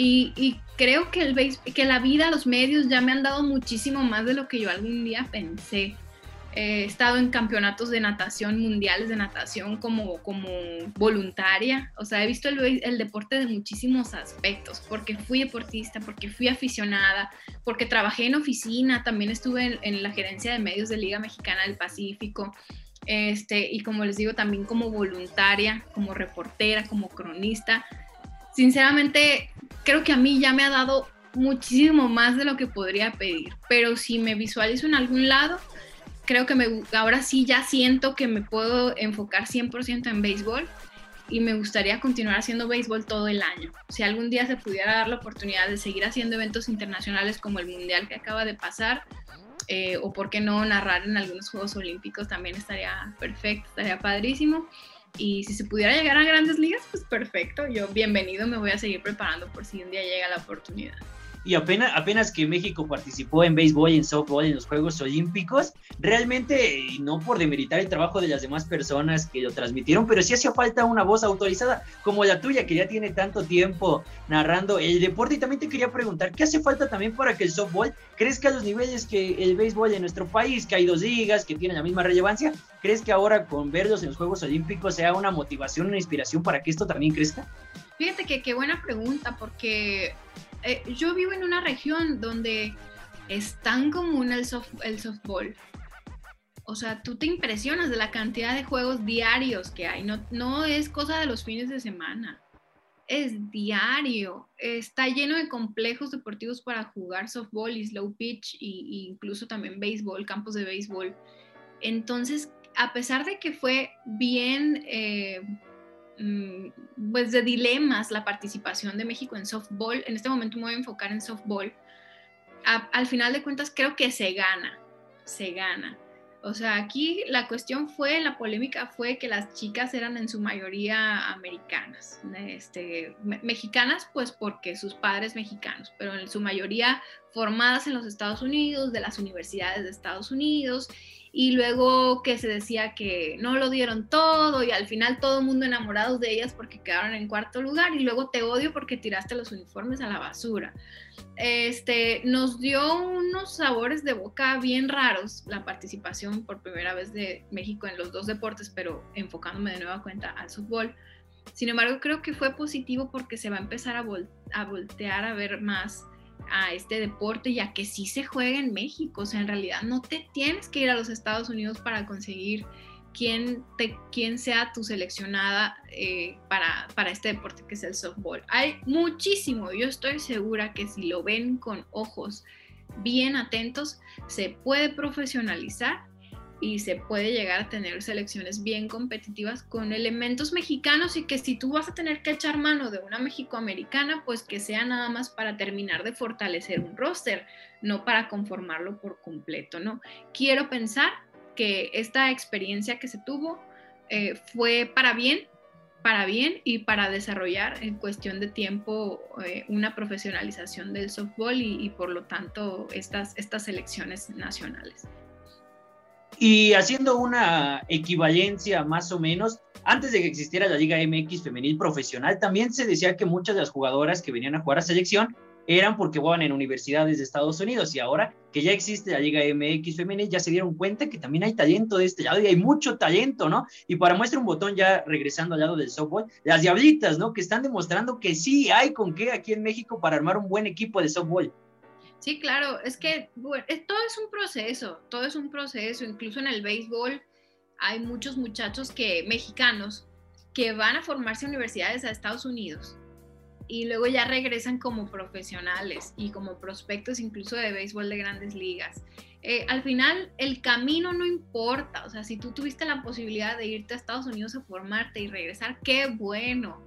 Y, creo que, el que la vida, los medios ya me han dado muchísimo más de lo que yo algún día pensé. He estado en campeonatos de natación, mundiales de natación como, como voluntaria. O sea, he visto el, el, deporte de muchísimos aspectos, porque fui deportista, porque fui aficionada, porque trabajé en oficina, también estuve en, en la gerencia de medios de Liga Mexicana del Pacífico. Este, y como les digo, también como voluntaria, como reportera, como cronista. Sinceramente, creo que a mí ya me ha dado muchísimo más de lo que podría pedir, pero si me visualizo en algún lado, creo que me, ahora sí ya siento que me puedo enfocar 100% en béisbol y me gustaría continuar haciendo béisbol todo el año. Si algún día se pudiera dar la oportunidad de seguir haciendo eventos internacionales como el Mundial que acaba de pasar, eh, o por qué no narrar en algunos Juegos Olímpicos, también estaría perfecto, estaría padrísimo. Y si se pudiera llegar a grandes ligas, pues perfecto. Yo bienvenido, me voy a seguir preparando por si un día llega la oportunidad y apenas, apenas que México participó en béisbol y en softball en los Juegos Olímpicos, realmente no por demeritar el trabajo de las demás personas que lo transmitieron, pero sí hacía falta una voz autorizada como la tuya, que ya tiene tanto tiempo narrando el deporte. Y también te quería preguntar, ¿qué hace falta también para que el softball crezca a los niveles que el béisbol en nuestro país, que hay dos ligas, que tienen la misma relevancia? ¿Crees que ahora con verlos en los Juegos Olímpicos sea una motivación, una inspiración para que esto también crezca? Fíjate que qué buena pregunta, porque eh, yo vivo en una región donde es tan común el, el softball. O sea, tú te impresionas de la cantidad de juegos diarios que hay. No, no es cosa de los fines de semana. Es diario. Está lleno de complejos deportivos para jugar softball y slow pitch e incluso también béisbol, campos de béisbol. Entonces, a pesar de que fue bien eh, pues de dilemas la participación de México en softball. En este momento me voy a enfocar en softball. al final de cuentas creo que se gana, se gana. O sea, aquí la cuestión fue, la polémica fue que las chicas eran en su mayoría americanas, este, mexicanas pues porque sus padres mexicanos, pero en su mayoría formadas en los Estados Unidos, de las universidades de Estados Unidos y luego que se decía que no lo dieron todo y al final todo el mundo enamorado de ellas porque quedaron en cuarto lugar y luego te odio porque tiraste los uniformes a la basura. Este, nos dio unos sabores de boca bien raros la participación por primera vez de México en los dos deportes, pero enfocándome de nueva cuenta al fútbol. Sin embargo, creo que fue positivo porque se va a empezar a, a voltear a ver más a este deporte, ya que sí se juega en México. O sea, en realidad no te tienes que ir a los Estados Unidos para conseguir quién, te, sea tu seleccionada eh, para, para este deporte que es el softball. Hay muchísimo, yo estoy segura que si lo ven con ojos bien atentos, se puede profesionalizar y se puede llegar a tener selecciones bien competitivas con elementos mexicanos y que si tú vas a tener que echar mano de una mexicoamericana, pues que sea nada más para terminar de fortalecer un roster, no para conformarlo por completo, ¿no? Quiero pensar que esta experiencia que se tuvo eh, fue para bien, para bien y para desarrollar en cuestión de tiempo eh, una profesionalización del softball y, y por lo tanto estas, estas selecciones nacionales. Y haciendo una equivalencia más o menos, antes de que existiera la Liga MX femenil profesional, también se decía que muchas de las jugadoras que venían a jugar a selección eran porque jugaban en universidades de Estados Unidos y ahora que ya existe la Liga MX femenil, ya se dieron cuenta que también hay talento de este lado y hay mucho talento, ¿no? Y para muestra un botón ya regresando al lado del softball, las diablitas, ¿no? Que están demostrando que sí hay con qué aquí en México para armar un buen equipo de softball. Sí, claro, es que todo es un proceso, todo es un proceso, incluso en el béisbol hay muchos muchachos que mexicanos que van a formarse universidades a Estados Unidos y luego ya regresan como profesionales y como prospectos incluso de béisbol de grandes ligas. Eh, al final el camino no importa, o sea, si tú tuviste la posibilidad de irte a Estados Unidos a formarte y regresar, qué bueno,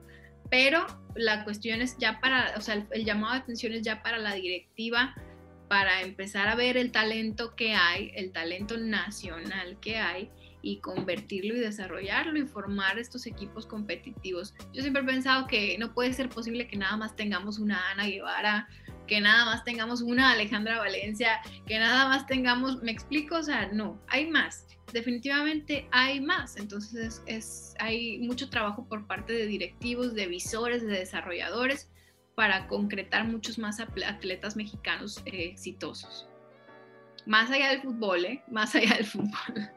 pero la cuestión es ya para, o sea, el, llamado de atención es ya para la directiva, para empezar a ver el talento que hay, el talento nacional que hay y convertirlo y desarrollarlo y formar estos equipos competitivos. Yo siempre he pensado que no puede ser posible que nada más tengamos una Ana Guevara, que nada más tengamos una Alejandra Valencia, que nada más tengamos, me explico, o sea, no, hay más, definitivamente hay más, entonces es, hay mucho trabajo por parte de directivos, de visores, de desarrolladores para concretar muchos más atletas mexicanos eh, exitosos. Más allá del fútbol, ¿eh? Más allá del fútbol. <laughs>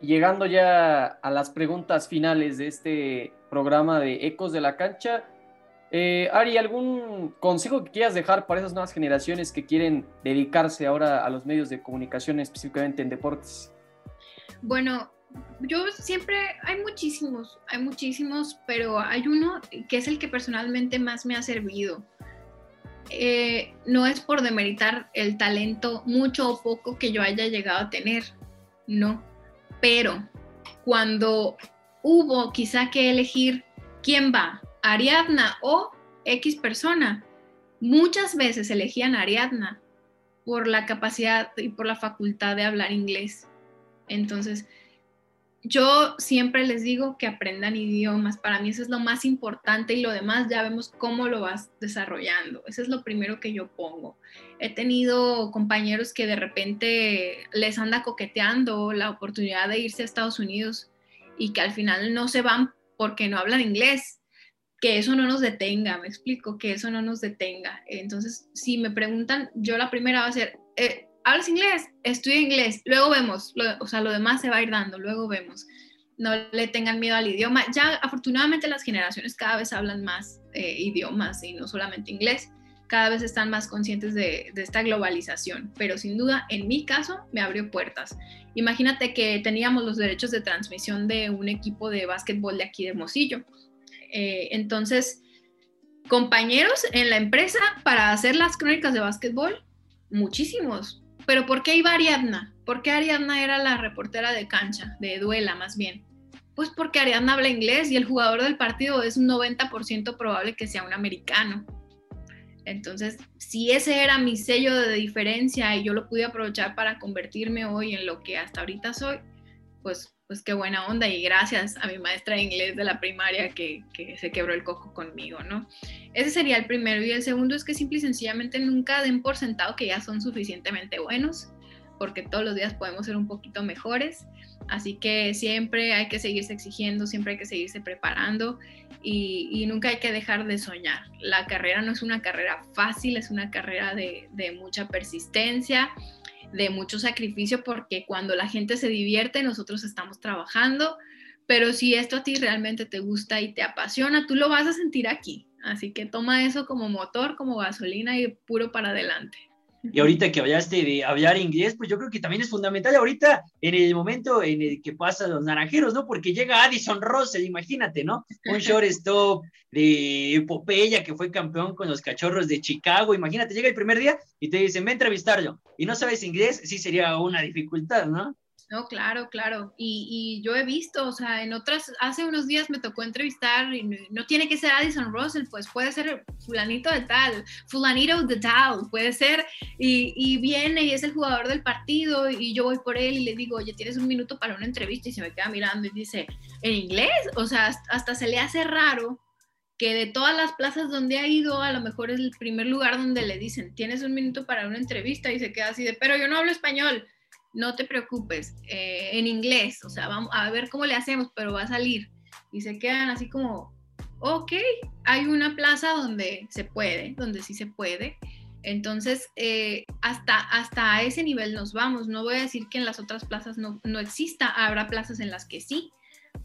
llegando ya a las preguntas finales de este programa de Ecos de la Cancha, eh, Ari, ¿algún consejo que quieras dejar para esas nuevas generaciones que quieren dedicarse ahora a los medios de comunicación, específicamente en deportes? Bueno, yo siempre, hay muchísimos, hay muchísimos, pero hay uno que es el que personalmente más me ha servido. Eh, no es por demeritar el talento mucho o poco que yo haya llegado a tener, no pero cuando hubo quizá que elegir quién va, Ariadna o X persona, muchas veces elegían a Ariadna por la capacidad y por la facultad de hablar inglés. Entonces, yo siempre les digo que aprendan idiomas. Para mí eso es lo más importante y lo demás ya vemos cómo lo vas desarrollando. Eso es lo primero que yo pongo. He tenido compañeros que de repente les anda coqueteando la oportunidad de irse a Estados Unidos y que al final no se van porque no hablan inglés. Que eso no nos detenga, me explico, que eso no nos detenga. Entonces, si me preguntan, yo la primera va a ser, eh, ¿hablas inglés? Estudia inglés, luego vemos, o sea, lo demás se va a ir dando, luego vemos. No le tengan miedo al idioma. Ya afortunadamente las generaciones cada vez hablan más eh, idiomas y no solamente inglés. Cada vez están más conscientes de, de, esta globalización, pero sin duda en mi caso me abrió puertas. Imagínate que teníamos los derechos de transmisión de un equipo de básquetbol de aquí de Hermosillo. Eh, entonces, compañeros en la empresa para hacer las crónicas de básquetbol, muchísimos, pero ¿por qué iba Ariadna? ¿Por qué Ariadna era la reportera de cancha, de duela más bien? Pues porque Ariadna habla inglés y el jugador del partido es un 90% probable que sea un americano. Entonces, si ese era mi sello de diferencia y yo lo pude aprovechar para convertirme hoy en lo que hasta ahorita soy, pues, pues qué buena onda y gracias a mi maestra de inglés de la primaria que, que, se quebró el coco conmigo, ¿no? Ese sería el primero. Y el segundo es que simple y sencillamente nunca den por sentado que ya son suficientemente buenos, porque todos los días podemos ser un poquito mejores. Así que siempre hay que seguirse exigiendo, siempre hay que seguirse preparando y, y, nunca hay que dejar de soñar. La carrera no es una carrera fácil, es una carrera de, de mucha persistencia de mucho sacrificio porque cuando la gente se divierte, nosotros estamos trabajando, pero si esto a ti realmente te gusta y te apasiona, tú lo vas a sentir aquí. Así que toma eso como motor, como gasolina y puro para adelante. Y ahorita que hablaste de hablar inglés, pues yo creo que también es fundamental ahorita en el momento en el que pasan los naranjeros, ¿no? Porque llega Addison Russell, imagínate, ¿no? Un shortstop de epopeya que fue campeón con los cachorros de Chicago, imagínate, llega el primer día y te dicen, ven a entrevistarlo, y no sabes inglés, sí sería una dificultad, ¿no? No, claro, claro. Y, y, yo he visto, o sea, en otras, hace unos días me tocó entrevistar, y no, tiene que ser Addison Russell, pues puede ser fulanito de tal, fulanito de tal, puede ser, y, y, viene y es el jugador del partido, y yo voy por él y le digo, oye, tienes un minuto para una entrevista, y se me queda mirando y dice, ¿en inglés? O sea, hasta se le hace raro que de todas las plazas donde ha ido, a lo mejor es el primer lugar donde le dicen, tienes un minuto para una entrevista, y se queda así de, pero yo no hablo español no te preocupes, eh, en inglés, o sea, vamos a ver cómo le hacemos, pero va a salir. Y se quedan así como, ok, hay una plaza donde se puede, donde sí se puede. Entonces, eh, hasta, hasta ese nivel nos vamos. No voy a decir que en las otras plazas no, no exista, habrá plazas en las que sí,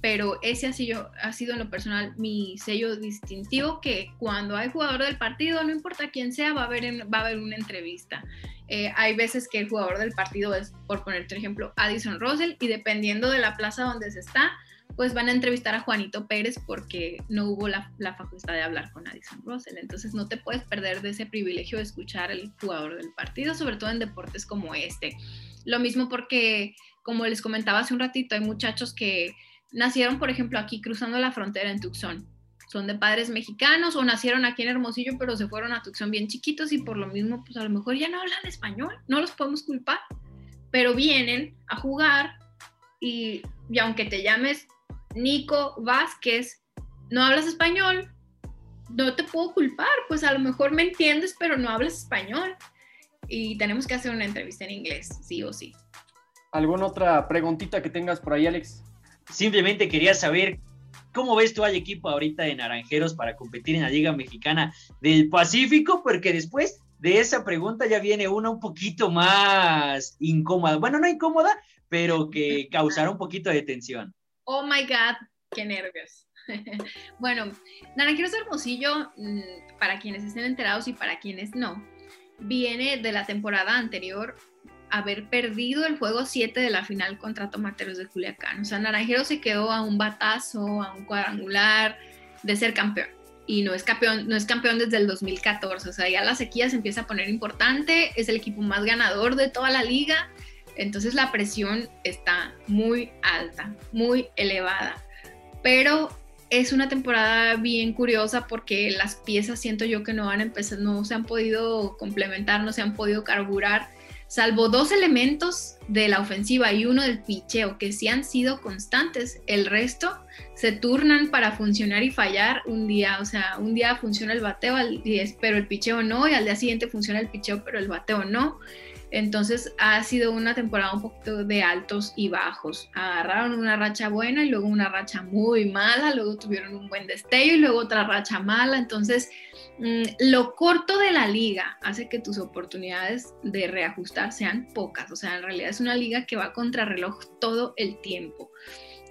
pero ese ha sido, ha sido en lo personal mi sello distintivo, que cuando hay jugador del partido, no importa quién sea, va a haber, va a haber una entrevista. Eh, hay veces que el jugador del partido es, por ponerte un ejemplo, Addison Russell, y dependiendo de la plaza donde se está, pues van a entrevistar a Juanito Pérez porque no hubo la, la, facultad de hablar con Addison Russell. Entonces no te puedes perder de ese privilegio de escuchar al jugador del partido, sobre todo en deportes como este. Lo mismo porque, como les comentaba hace un ratito, hay muchachos que nacieron, por ejemplo, aquí cruzando la frontera en Tucson. Son de padres mexicanos o nacieron aquí en Hermosillo, pero se fueron a Tucson bien chiquitos y por lo mismo, pues a lo mejor ya no hablan español, no los podemos culpar, pero vienen a jugar y, y aunque te llames Nico Vázquez, no hablas español, no te puedo culpar, pues a lo mejor me entiendes, pero no hablas español. Y tenemos que hacer una entrevista en inglés, sí o sí. ¿Alguna otra preguntita que tengas por ahí, Alex? Simplemente quería saber cómo ves tú al equipo ahorita de Naranjeros para competir en la Liga Mexicana del Pacífico, porque después de esa pregunta ya viene una un poquito más incómoda. Bueno, no incómoda, pero que causará un poquito de tensión. Oh my God, qué nervios. <laughs> bueno, Naranjeros Hermosillo, mm, para quienes estén enterados y para quienes no, viene de la temporada anterior haber perdido el juego 7 de la final contra Tomateros de Culiacán. O sea, Naranjero se quedó a un batazo, a un cuadrangular de ser campeón. Y no es campeón, no es campeón desde el 2014. O sea, ya la sequía se empieza a poner importante. Es el equipo más ganador de toda la liga. Entonces la presión está muy alta, muy elevada. Pero es una temporada bien curiosa porque las piezas siento yo que no han empezado, no se han podido complementar, no se han podido carburar salvo dos elementos de la ofensiva y uno del picheo que sí han sido constantes, el resto se turnan para funcionar y fallar un día, o sea, un día funciona el bateo, pero el picheo no, y al día siguiente funciona el picheo, pero el bateo no. Entonces ha sido una temporada un poquito de altos y bajos. Agarraron una racha buena y luego una racha muy mala, luego tuvieron un buen destello y luego otra racha mala. Entonces, mm, lo corto de la liga hace que tus oportunidades de reajustar sean pocas. O sea, en realidad es una liga que va contra reloj todo el tiempo.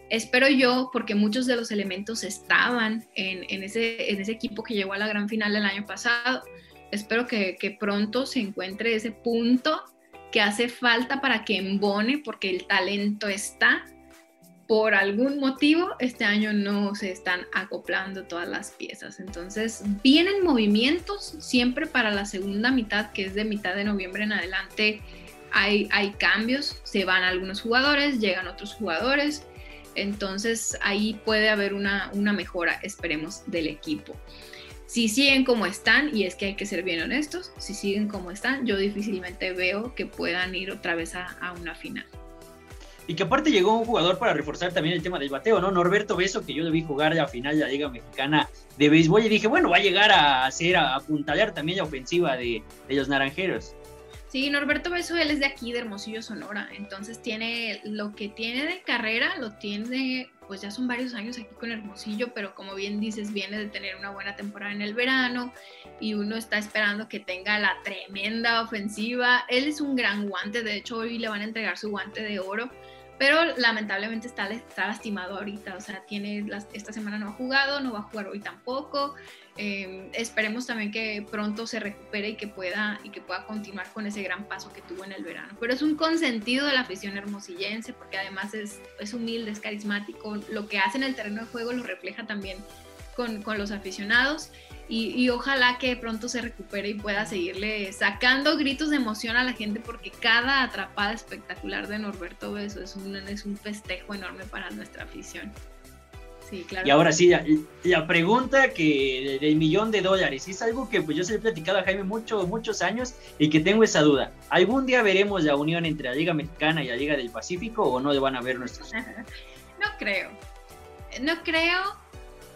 Espero yo, porque muchos de los elementos estaban en, ese, en ese equipo que llegó a la gran final del año pasado espero que, pronto se encuentre ese punto que hace falta para que embone, porque el talento está. Por algún motivo, este año no se están acoplando todas las piezas. Entonces, vienen movimientos siempre para la segunda mitad, que es de mitad de noviembre en adelante. Hay, hay cambios, se van algunos jugadores, llegan otros jugadores. Entonces, ahí puede haber una, una mejora, esperemos, del equipo. Si siguen como están, y es que hay que ser bien honestos, si siguen como están, yo difícilmente veo que puedan ir otra vez a, una final. Y que aparte llegó un jugador para reforzar también el tema del bateo, ¿no? Norberto Beso, que yo le vi jugar a final de la Liga Mexicana de Béisbol y dije, bueno, va a llegar a hacer, a apuntalar también la ofensiva de, de los naranjeros. Sí, Norberto Beso, él es de aquí, de Hermosillo, Sonora. Entonces tiene lo que tiene de carrera, lo tiene pues ya son varios años aquí con Hermosillo, pero como bien dices, viene de tener una buena temporada en el verano y uno está esperando que tenga la tremenda ofensiva. Él es un gran guante, de hecho hoy le van a entregar su guante de oro, pero lamentablemente está, está lastimado ahorita, o sea, tiene esta semana no ha jugado, no va a jugar hoy tampoco. Em, esperemos también que pronto se recupere y que pueda y que pueda continuar con ese gran paso que tuvo en el verano. Pero es un consentido de la afición hermosillense porque además es, es humilde, es carismático. Lo que hace en el terreno de juego lo refleja también con, con los aficionados y, ojalá que pronto se recupere y pueda seguirle sacando gritos de emoción a la gente porque cada atrapada espectacular de Norberto Beso es un, es un festejo enorme para nuestra afición. Y ahora sí, la, pregunta que del millón de dólares es algo que pues yo se he platicado a Jaime muchos, muchos años y que tengo esa duda. ¿Algún día veremos la unión entre la Liga Mexicana y la Liga del Pacífico o no van a ver nuestros? <laughs> no creo. No creo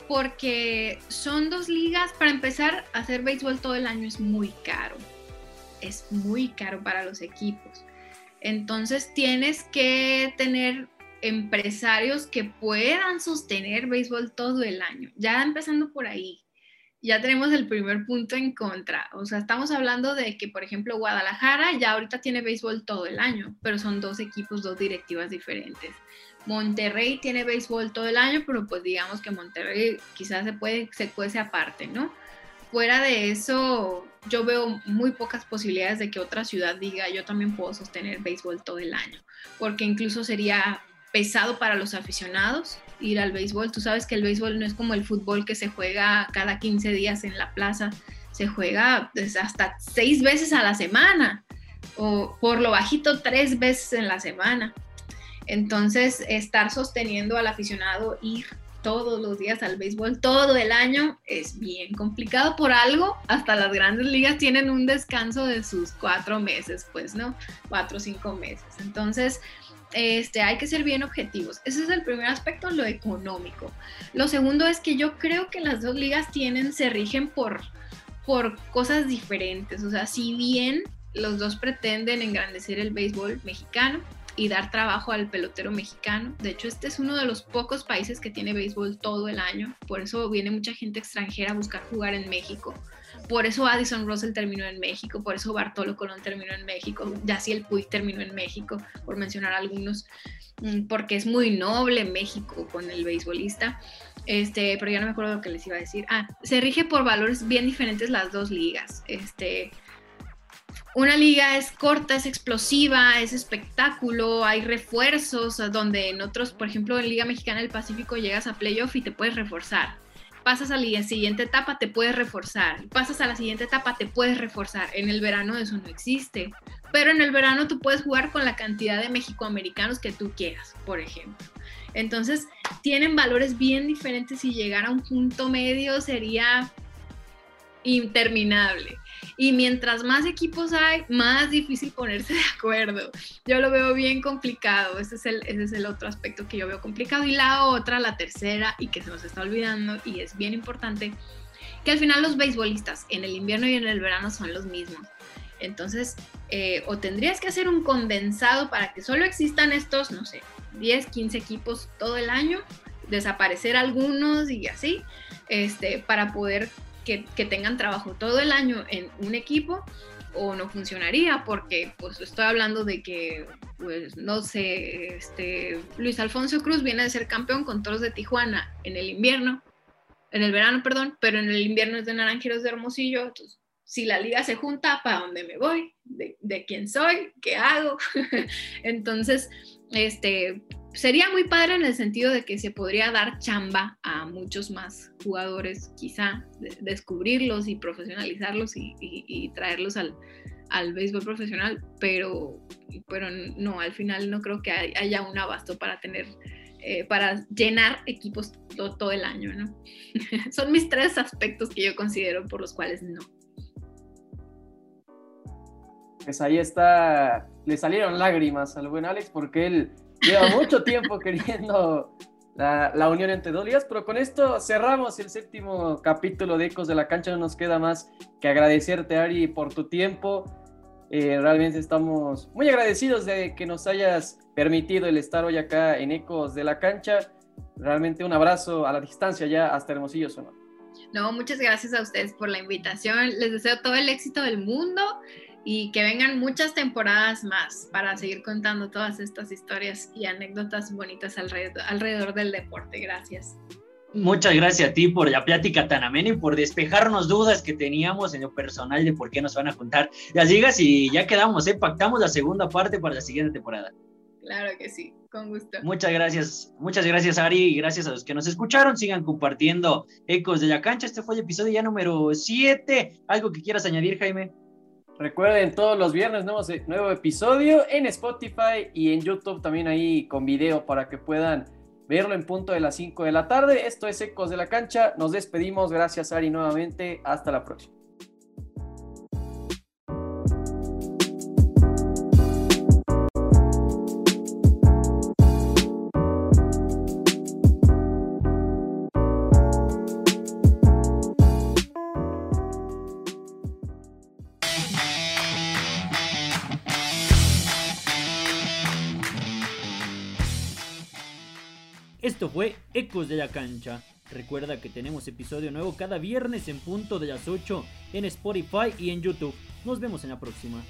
porque son dos ligas. Para empezar, hacer béisbol todo el año es muy caro. Es muy caro para los equipos. Entonces tienes que tener empresarios que puedan sostener béisbol todo el año. Ya empezando por ahí, ya tenemos el primer punto en contra. O sea, estamos hablando de que, por ejemplo, Guadalajara ya ahorita tiene béisbol todo el año, pero son dos equipos, dos directivas diferentes. Monterrey tiene béisbol todo el año, pero pues digamos que Monterrey quizás se puede, se cuece aparte, ¿no? Fuera de eso, yo veo muy pocas posibilidades de que otra ciudad diga yo también puedo sostener béisbol todo el año, porque incluso sería pesado para los aficionados ir al béisbol. Tú sabes que el béisbol no es como el fútbol que se juega cada 15 días en la plaza, se juega hasta seis veces a la semana o por lo bajito tres veces en la semana. Entonces, estar sosteniendo al aficionado ir todos los días al béisbol todo el año es bien complicado por algo. Hasta las grandes ligas tienen un descanso de sus cuatro meses, pues, ¿no? Cuatro o cinco meses. Entonces, este, hay que ser bien objetivos. Ese es el primer aspecto, lo económico. Lo segundo es que yo creo que las dos ligas tienen, se rigen por, por cosas diferentes. O sea, si bien los dos pretenden engrandecer el béisbol mexicano, y dar trabajo al pelotero mexicano. De hecho, este es uno de los pocos países que tiene béisbol todo el año. Por eso viene mucha gente extranjera a buscar jugar en México. Por eso Addison Russell terminó en México, por eso Bartolo Colón terminó en México, el Puig terminó en México, por mencionar algunos, mm, porque es muy noble México con el beisbolista. Este, pero ya no me acuerdo lo que les iba a decir. Ah, se rige por valores bien diferentes las dos ligas. Este, una liga es corta, es explosiva, es espectáculo, hay refuerzos, donde en otros, por ejemplo, en Liga Mexicana del Pacífico llegas a playoff y te puedes reforzar pasas a la siguiente etapa, te puedes reforzar. Pasas a la siguiente etapa, te puedes reforzar. En el verano eso no existe. Pero en el verano tú puedes jugar con la cantidad de mexicoamericanos que tú quieras, por ejemplo. Entonces, tienen valores bien diferentes y llegar a un punto medio sería interminable. Y mientras más equipos hay, más difícil ponerse de acuerdo. Yo lo veo bien complicado. Ese es, el, ese es el otro aspecto que yo veo complicado. Y la otra, la tercera, y que se nos está olvidando, y es bien importante, que al final los beisbolistas en el invierno y en el verano son los mismos. Entonces, eh, o tendrías que hacer un condensado para que solo existan estos, no sé, 10, 15 equipos todo el año, desaparecer algunos y así, este, para poder que, tengan trabajo todo el año en un equipo o no funcionaría porque pues estoy hablando de que pues no sé, este Luis Alfonso Cruz viene de ser campeón con Toros de Tijuana en el invierno, en el verano, perdón, pero en el invierno es de Naranjeros de Hermosillo, entonces si la liga se junta, ¿para dónde me voy? ¿De, de quién soy? ¿Qué hago? <laughs> entonces, este, sería muy padre en el sentido de que se podría dar chamba a muchos más jugadores, quizá descubrirlos y profesionalizarlos y, traerlos al, béisbol profesional, pero, pero no, al final no creo que haya un abasto para tener, eh, para llenar equipos todo, todo el año, ¿no? <laughs> Son mis tres aspectos que yo considero por los cuales no. Pues ahí está, le salieron lágrimas al buen Alex porque él lleva mucho tiempo queriendo la, unión entre dos ligas, pero con esto cerramos el séptimo capítulo de Ecos de la Cancha. No nos queda más que agradecerte, Ari, por tu tiempo. Eh, realmente estamos muy agradecidos de que nos hayas permitido el estar hoy acá en Ecos de la Cancha. Realmente un abrazo a la distancia ya hasta Hermosillo, Sonora. No, muchas gracias a ustedes por la invitación. Les deseo todo el éxito del mundo y que vengan muchas temporadas más para seguir contando todas estas historias y anécdotas bonitas alrededor, del deporte. Gracias. Muchas gracias a ti por la plática tan amena y por despejarnos dudas que teníamos en lo personal de por qué nos van a juntar las ligas y ya quedamos, ¿eh? pactamos la segunda parte para la siguiente temporada. Claro que sí, con gusto. Muchas gracias, muchas gracias Ari y gracias a los que nos escucharon. Sigan compartiendo Ecos de la Cancha. Este fue el episodio ya número 7. ¿Algo que quieras añadir, Jaime? Recuerden todos los viernes nuevo, nuevo episodio en Spotify y en YouTube también ahí con video para que puedan verlo en punto de las 5 de la tarde. Esto es Ecos de la Cancha. Nos despedimos. Gracias Ari nuevamente. Hasta la próxima. Esto fue Ecos de la Cancha. Recuerda que tenemos episodio nuevo cada viernes en punto de las 8 en Spotify y en YouTube. Nos vemos en la próxima.